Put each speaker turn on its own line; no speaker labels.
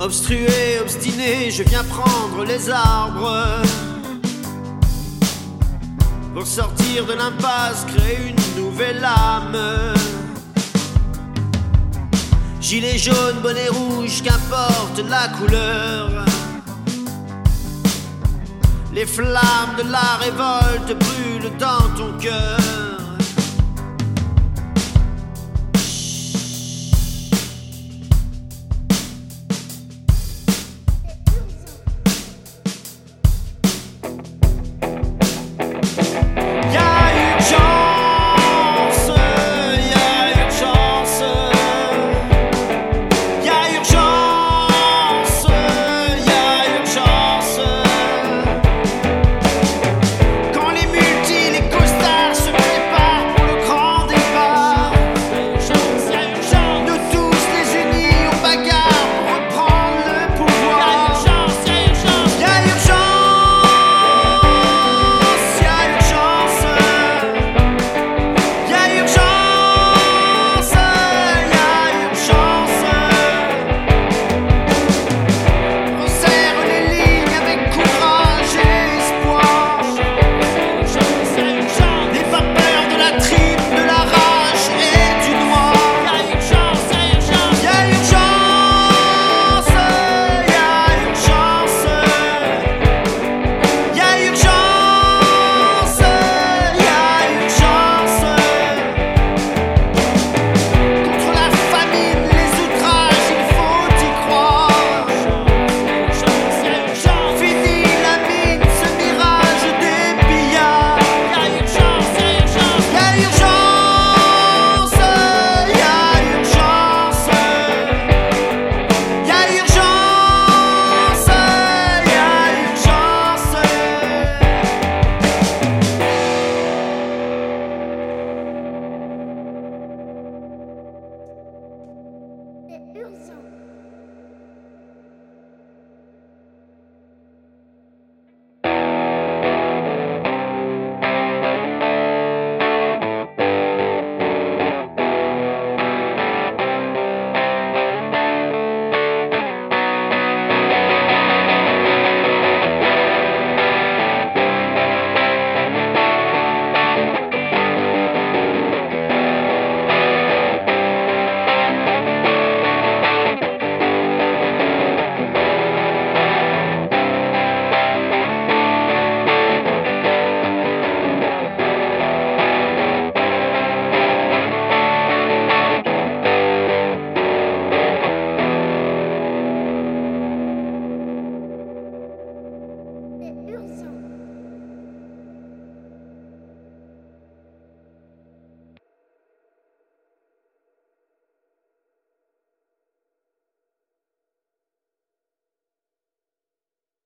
Obstrué, obstiné, je viens prendre les arbres. Pour sortir de l'impasse, créer une nouvelle âme. Gilet jaune, bonnet rouge, qu'importe la couleur. Les flammes de la révolte brûlent dans ton cœur.